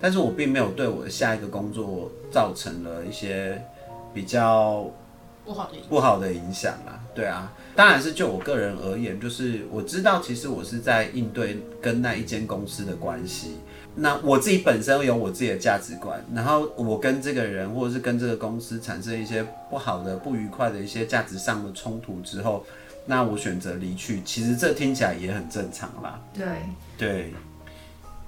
但是我并没有对我的下一个工作造成了一些比较不好的。不好的影响啦，对啊，当然是就我个人而言，就是我知道其实我是在应对跟那一间公司的关系。那我自己本身有我自己的价值观，然后我跟这个人或者是跟这个公司产生一些不好的、不愉快的一些价值上的冲突之后，那我选择离去。其实这听起来也很正常啦。对，对，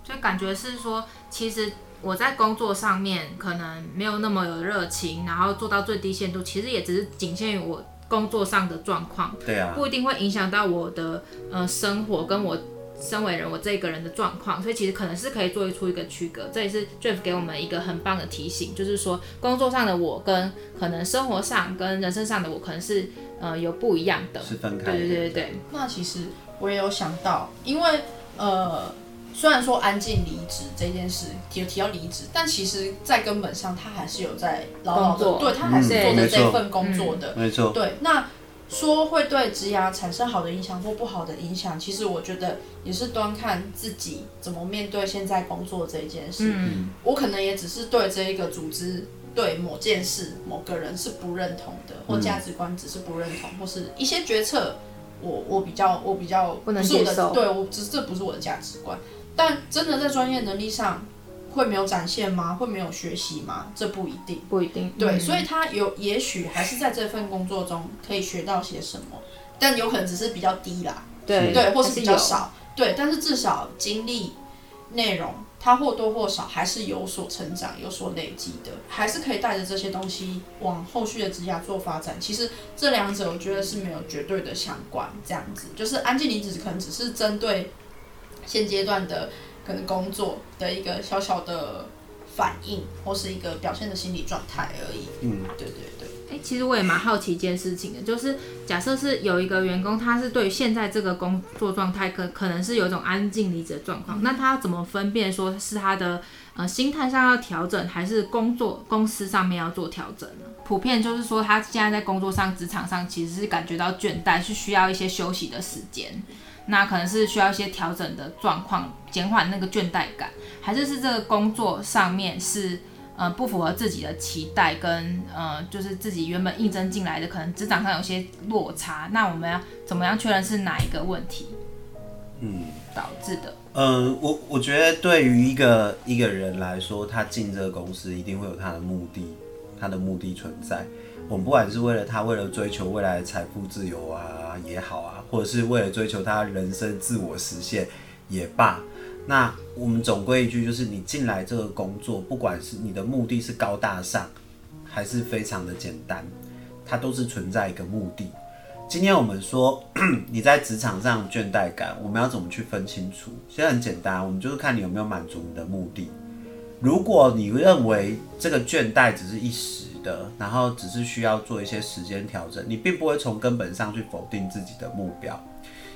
就感觉是说，其实我在工作上面可能没有那么有热情，然后做到最低限度，其实也只是仅限于我工作上的状况，对啊，不一定会影响到我的呃生活跟我身为人我这个人的状况，所以其实可能是可以做出一个区隔。这也是 Jeff 给我们一个很棒的提醒，就是说工作上的我跟可能生活上跟人生上的我可能是呃有不一样的。是分开的。对对对对，那其实我也有想到，因为呃，虽然说安静离职这件事有提到离职，但其实在根本上他还是有在牢牢的，对他还是做着嗯没错这份工作的。没错，对，那说会对职涯产生好的影响或不好的影响，其实我觉得也是端看自己怎么面对现在工作这一件事。嗯，我可能也只是对这一个组织、对某件事、某个人是不认同的，或价值观只是不认同，或是一些决策，我我比较我比较不能接受的，对我只是这不是我的价值观。但真的在专业能力上会没有展现吗？会没有学习吗？这不一定。不一定。对，嗯所以他有也许还是在这份工作中可以学到些什么，但有可能只是比较低啦，对对，或是比较少，对，但是至少经历内容，他或多或少还是有所成长、有所累积的，还是可以带着这些东西往后续的职涯做发展。其实这两者我觉得是没有绝对的相关，这样子就是安静离职可能只是针对现阶段的可能工作的一个小小的反应，或是一个表现的心理状态而已。嗯，对对对。哎、其实我也蛮好奇一件事情的，就是假设是有一个员工，他是对现在这个工作状态可可能是有一种安静离职的状况，那他要怎么分辨说是他的呃心态上要调整，还是工作公司上面要做调整呢？普遍就是说，他现在在工作上、职场上其实是感觉到倦怠，是需要一些休息的时间。那可能是需要一些调整的状况，减缓那个倦怠感，还是是这个工作上面是呃不符合自己的期待，跟呃就是自己原本应征进来的可能职场上有些落差，那我们要怎么样确认是哪一个问题嗯。导致的？嗯，我我觉得对于一个一个人来说，他进这个公司一定会有他的目的，他的目的存在。我们不管是为了他为了追求未来的财富自由啊也好啊，或者是为了追求他人生自我实现也罢，那我们总归一句就是，你进来这个工作，不管是你的目的是高大上，还是非常的简单，它都是存在一个目的。今天我们说 [CLEARS THROAT] 你在职场上倦怠感，我们要怎么去分清楚？其实很简单，我们就是看你有没有满足你的目的。如果你认为这个倦怠只是一时的，然后只是需要做一些时间调整，你并不会从根本上去否定自己的目标。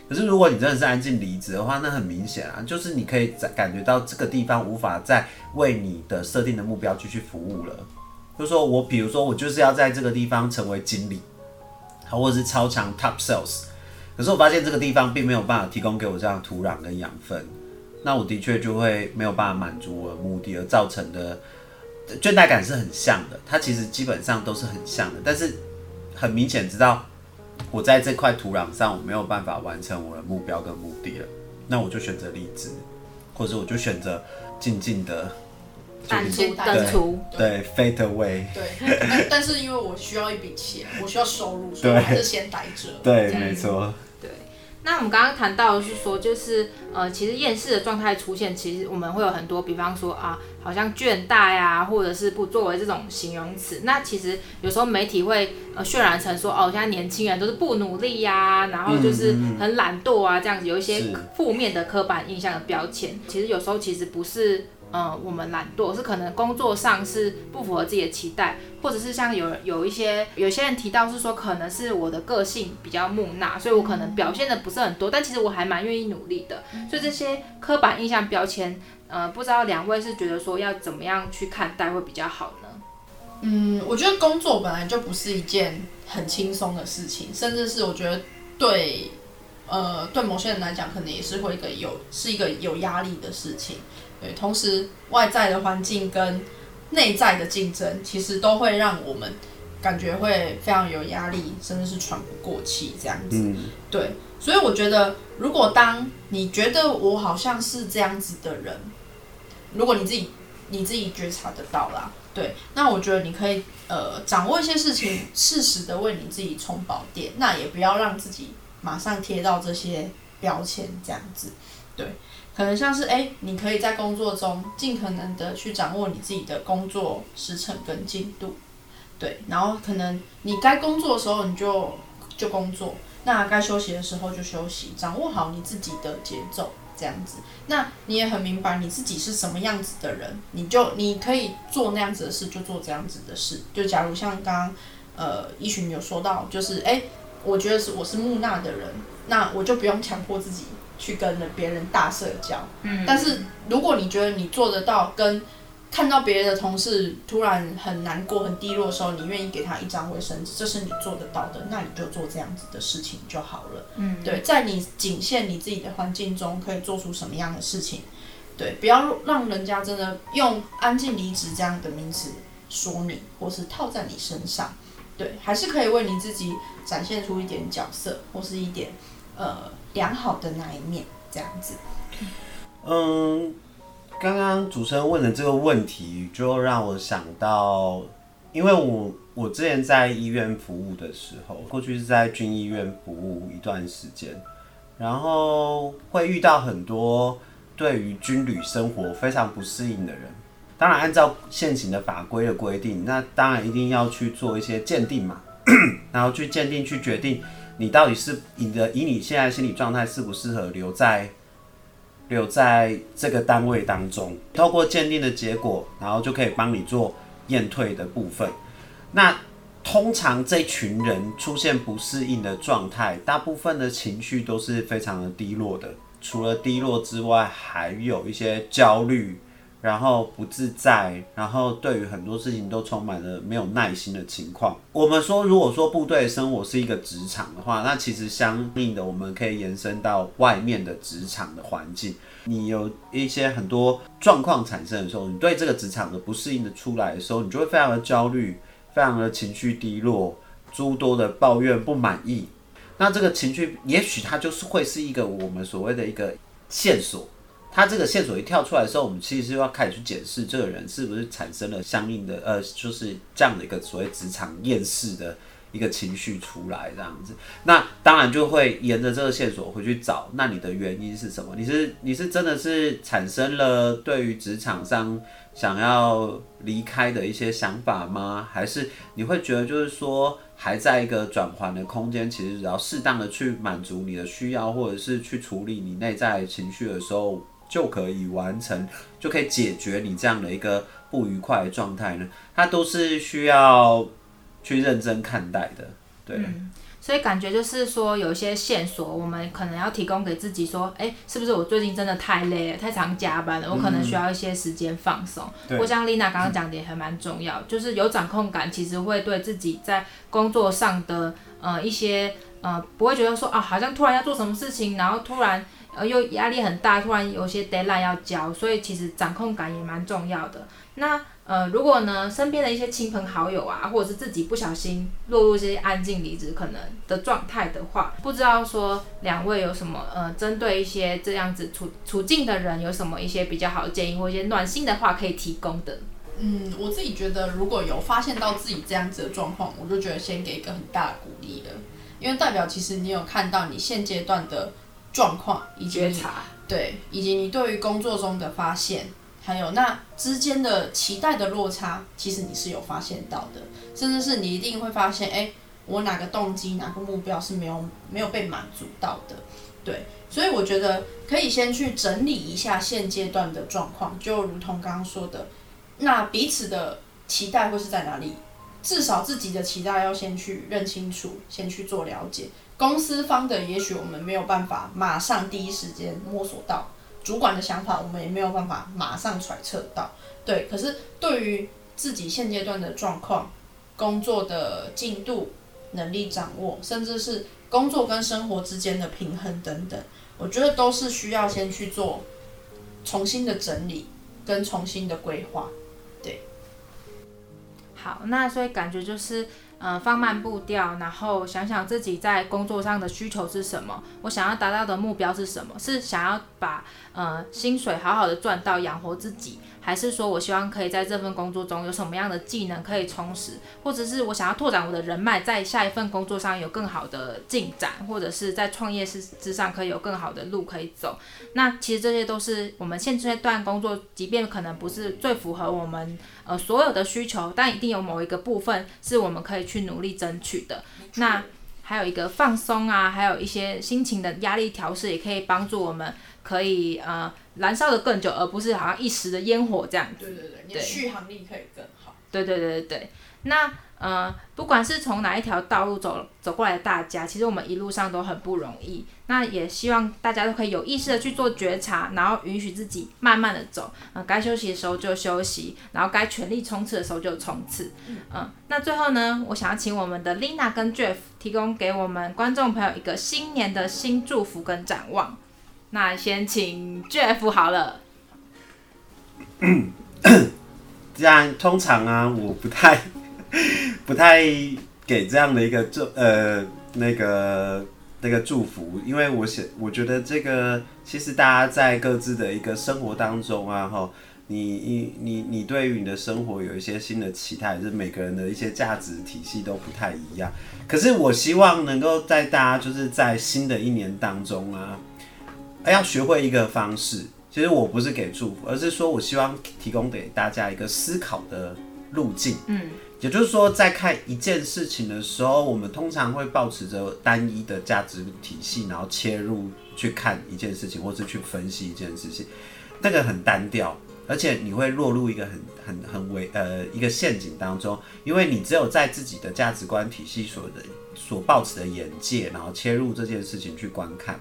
可是如果你真的是安静离职的话，那很明显啊，就是你可以感觉到这个地方无法再为你的设定的目标继续服务了。就是说我比如说我就是要在这个地方成为经理，或者是超强 top sales，可是我发现这个地方并没有办法提供给我这样的土壤跟养分，那我的确就会没有办法满足我的目的，而造成的倦怠感是很像的，它其实基本上都是很像的，但是很明显知道我在这块土壤上我没有办法完成我的目标跟目的了，那我就选择离职，或者我就选择静静的淡出对淡出，对 fade away，对，但 [LAUGHS] 但是因为我需要一笔钱，我需要收入，所以我还是先待着。[LAUGHS] 对，没错，那我们刚刚谈到的是说，就是呃，其实厌世的状态出现，其实我们会有很多，比方说啊，好像倦怠啊，或者是不作为这种形容词。那其实有时候媒体会呃渲染成说，哦，现在年轻人都是不努力呀、然后就是很懒惰啊，这样子有一些是负面的刻板印象的标签。其实有时候其实不是呃，我们懒惰，是可能工作上是不符合自己的期待，或者是像有有一些有些人提到是说，可能是我的个性比较木讷，所以我可能表现的不是很多，但其实我还蛮愿意努力的。所以这些刻板印象标签，呃，不知道两位是觉得说要怎么样去看待会比较好呢？嗯，我觉得工作本来就不是一件很轻松的事情，甚至是我觉得对，呃，对某些人来讲，可能也是会一个有是一个有压力的事情。对，同时外在的环境跟内在的竞争，其实都会让我们感觉会非常有压力，甚至是喘不过气这样子。对，所以我觉得，如果当你觉得我好像是这样子的人，如果你自己你自己觉察得到啦，对，那我觉得你可以呃掌握一些事情，适时的为你自己充饱电，那也不要让自己马上贴到这些标签这样子，对。可能像是哎，你可以在工作中尽可能的去掌握你自己的工作时程跟进度，对，然后可能你该工作的时候你就就工作，那该休息的时候就休息，掌握好你自己的节奏，这样子，那你也很明白你自己是什么样子的人，你就你可以做那样子的事就做这样子的事，就假如像刚刚呃一群有说到，就是哎，我觉得是我是木讷的人，那我就不用强迫自己。去跟别人大社交，嗯，但是如果你觉得你做得到，跟看到别人的同事突然很难过、很低落的时候，你愿意给他一张卫生纸，这是你做得到的，那你就做这样子的事情就好了。嗯，对，在你仅限你自己的环境中，可以做出什么样的事情？对，不要让人家真的用“安静离职”这样的名词说你，或是套在你身上。对，还是可以为你自己展现出一点角色，或是一点呃。良好的那一面，这样子。嗯，刚刚主持人问的这个问题，就让我想到，因为我我之前在医院服务的时候，过去是在军医院服务一段时间，然后会遇到很多对于军旅生活非常不适应的人。当然，按照现行的法规的规定，那当然一定要去做一些鉴定嘛，[CLEARS THROAT] 然后去鉴定，去决定。你到底是你的以你现在心理状态适不适合留在留在这个单位当中？透过鉴定的结果，然后就可以帮你做验退的部分。那通常这群人出现不适应的状态，大部分的情绪都是非常的低落的。除了低落之外，还有一些焦虑。然后不自在，然后对于很多事情都充满了没有耐心的情况。我们说，如果说部队生活是一个职场的话，那其实相应的我们可以延伸到外面的职场的环境。你有一些很多状况产生的时候，你对这个职场的不适应的出来的时候，你就会非常的焦虑，非常的情绪低落，诸多的抱怨不满意。那这个情绪，也许它就是会是一个我们所谓的一个线索。他这个线索一跳出来的时候，我们其实是要开始去检视这个人是不是产生了相应的呃，就是这样的一个所谓职场厌世的一个情绪出来这样子。那当然就会沿着这个线索回去找，那你的原因是什么？你是你是真的是产生了对于职场上想要离开的一些想法吗？还是你会觉得就是说还在一个转换的空间？其实只要适当的去满足你的需要，或者是去处理你内在情绪的时候。就可以完成，就可以解决你这样的一个不愉快的状态呢？它都是需要去认真看待的，对。所以感觉就是说，有一些线索，我们可能要提供给自己说，哎，是不是我最近真的太累了，太常加班了？我可能需要一些时间放松。我像丽娜刚刚讲的也还蛮重要，就是有掌控感，其实会对自己在工作上的呃一些呃，不会觉得说啊，好像突然要做什么事情，然后突然。呃，又压力很大，突然有些 deadline 要交，所以其实掌控感也蛮重要的。那呃，如果呢，身边的一些亲朋好友啊，或者是自己不小心落入这些安静离职可能的状态的话，不知道说两位有什么呃，针对一些这样子处处境的人，有什么一些比较好的建议或一些暖心的话可以提供的？嗯，我自己觉得，如果有发现到自己这样子的状况，我就觉得先给一个很大的鼓励的，因为代表其实你有看到你现阶段的。状况以及觉察对，以及你对于工作中的发现，还有那之间的期待的落差，其实你是有发现到的，甚至是你一定会发现，哎，我哪个动机、哪个目标是没有没有被满足到的，对，所以我觉得可以先去整理一下现阶段的状况，就如同刚刚说的，那彼此的期待会是在哪里？至少自己的期待要先去认清楚，先去做了解。公司方的也许我们没有办法马上第一时间摸索到，主管的想法我们也没有办法马上揣测到。对，可是对于自己现阶段的状况、工作的进度、能力掌握，甚至是工作跟生活之间的平衡等等，我觉得都是需要先去做重新的整理跟重新的规划。对好，那所以感觉就是，嗯，放慢步调，然后想想自己在工作上的需求是什么，我想要达到的目标是什么，是想要把呃薪水好好的赚到养活自己。还是说我希望可以在这份工作中有什么样的技能可以充实，或者是我想要拓展我的人脉，在下一份工作上有更好的进展，或者是在创业事之上可以有更好的路可以走。那其实这些都是我们现阶段工作，即便可能不是最符合我们呃所有的需求，但一定有某一个部分是我们可以去努力争取的。那还有一个放松啊，还有一些心情的压力调试，也可以帮助我们可以呃。燃烧的更久，而不是好像一时的烟火这样子。对对对，你的续航力可以更好。对对对对对，那呃，不管是从哪一条道路走走过来的大家，其实我们一路上都很不容易。那也希望大家都可以有意识的去做觉察，然后允许自己 [LAUGHS] 慢慢的走。嗯，该休息的时候就休息，然后该全力冲刺的时候就冲刺。嗯，那最后呢，我想要请我们的 Lina 跟 Jeff 提供给我们观众朋友一个新年的新祝福跟展望。那先请 Jeff 好了。[COUGHS] 这样通常啊，我不太不太给这样的一个祝呃那个那个祝福，因为我想我觉得这个其实大家在各自的一个生活当中啊，哈，你你你你对于你的生活有一些新的期待，就是每个人的一些价值体系都不太一样。可是我希望能够在大家就是在新的一年当中啊。要学会一个方式，其实我不是给祝福，而是说我希望提供给大家一个思考的路径。嗯，也就是说，在看一件事情的时候，我们通常会保持着单一的价值体系，然后切入去看一件事情，或是去分析一件事情，那个很单调，而且你会落入一个很很很危呃一个陷阱当中，因为你只有在自己的价值观体系所的所抱持的眼界，然后切入这件事情去观看。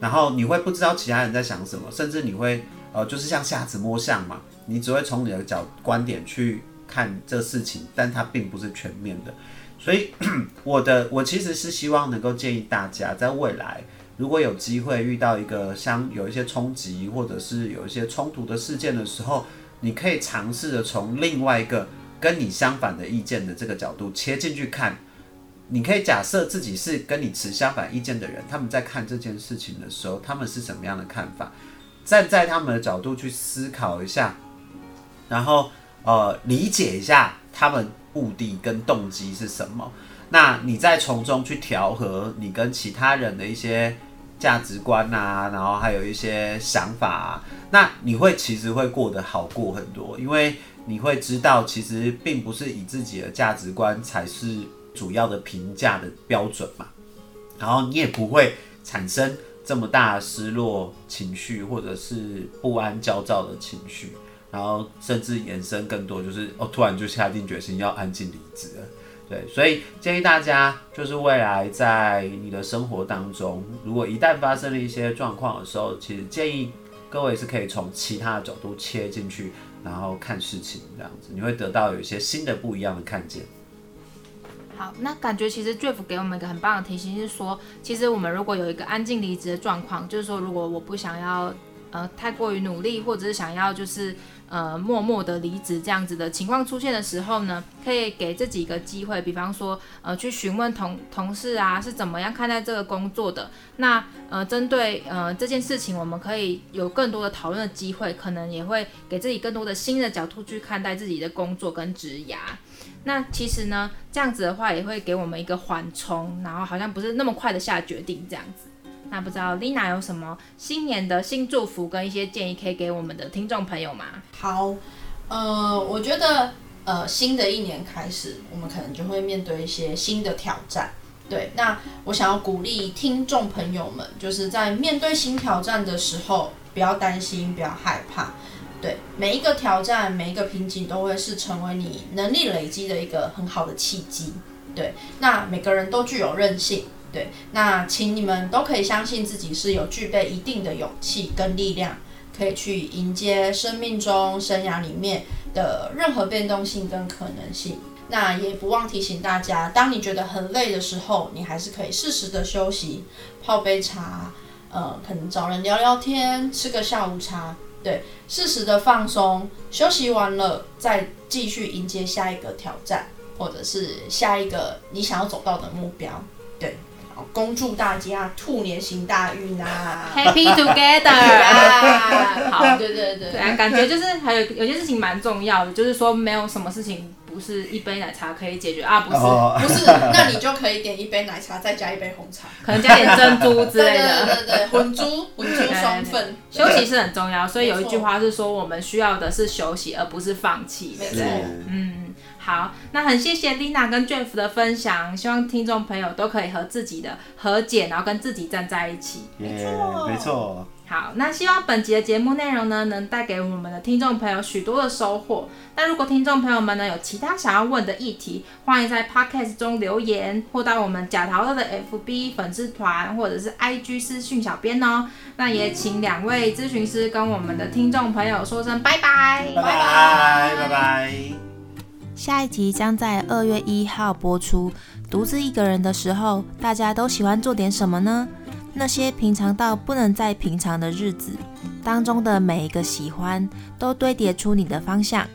然后你会不知道其他人在想什么，甚至你会呃，就是像瞎子摸象嘛，你只会从你的角观点去看这事情，但它并不是全面的。所以 [CLEARS THROAT] 我的我其实是希望能够建议大家，在未来如果有机会遇到一个相有一些冲击或者是有一些冲突的事件的时候，你可以尝试着从另外一个跟你相反的意见的这个角度切进去看。你可以假设自己是跟你持相反意见的人，他们在看这件事情的时候，他们是什么样的看法？站在他们的角度去思考一下，然后呃理解一下他们目的跟动机是什么。那你再从中去调和你跟其他人的一些价值观啊，然后还有一些想法啊，那你会其实会过得好过很多，因为你会知道其实并不是以自己的价值观才是。主要的评价的标准嘛，然后你也不会产生这么大的失落情绪，或者是不安焦躁的情绪，然后甚至延伸更多，就是哦，突然就下定决心要安静离职了。对，所以建议大家，就是未来在你的生活当中，如果一旦发生了一些状况的时候，其实建议各位是可以从其他的角度切进去，然后看事情这样子，你会得到有一些新的不一样的看见。好，那感觉其实 Jeff 给我们一个很棒的提醒，是说，其实我们如果有一个安静离职的状况，就是说，如果我不想要呃太过于努力，或者是想要就是呃默默的离职这样子的情况出现的时候呢，可以给自己一个机会，比方说呃去询问同同事啊是怎么样看待这个工作的，那呃针对呃这件事情，我们可以有更多的讨论的机会，可能也会给自己更多的新的角度去看待自己的工作跟职涯。那其实呢，这样子的话也会给我们一个缓冲，然后好像不是那么快的下决定这样子。那不知道 Lina 有什么新年的新祝福跟一些建议可以给我们的听众朋友吗？好，呃，我觉得呃新的一年开始，我们可能就会面对一些新的挑战。对，那我想要鼓励听众朋友们，就是在面对新挑战的时候，不要担心，不要害怕。对，每一个挑战，每一个瓶颈，都会是成为你能力累积的一个很好的契机。对，那每个人都具有韧性。对，那请你们都可以相信自己是有具备一定的勇气跟力量，可以去迎接生命中、生涯里面的任何变动性跟可能性。那也不忘提醒大家，当你觉得很累的时候，你还是可以适时的休息，泡杯茶，呃，可能找人聊聊天，吃个下午茶，对，适时的放松，休息完了再继续迎接下一个挑战，或者是下一个你想要走到的目标，对。恭祝大家兔年行大运啊！Happy together [LAUGHS] 啊！好，对对对，对啊，感觉就是还有有些事情蛮重要的，就是说没有什么事情不是一杯奶茶可以解决啊，不是不是，[LAUGHS] 那你就可以点一杯奶茶，再加一杯红茶，可能加点珍珠之类的，对对对，混珠混珠双份。休息是很重要，所以有一句话是说，我们需要的是休息，而不是放弃。没错，嗯。好，那很谢谢 Lina 跟 Jeff 的分享，希望听众朋友都可以和自己的和解，然后跟自己站在一起。没错，没错。好，那希望本集的节目内容呢，能带给我们的听众朋友许多的收获。那如果听众朋友们呢有其他想要问的议题，欢迎在 Podcast 中留言，或到我们假桃乐的 FB 粉丝团或者是 IG 私讯小编哦。那也请两位咨询师跟我们的听众朋友说声拜拜，拜拜，拜拜。下一集将在二月一号播出。独自一个人的时候，大家都喜欢做点什么呢？那些平常到不能再平常的日子当中的每一个喜欢，都堆叠出你的方向。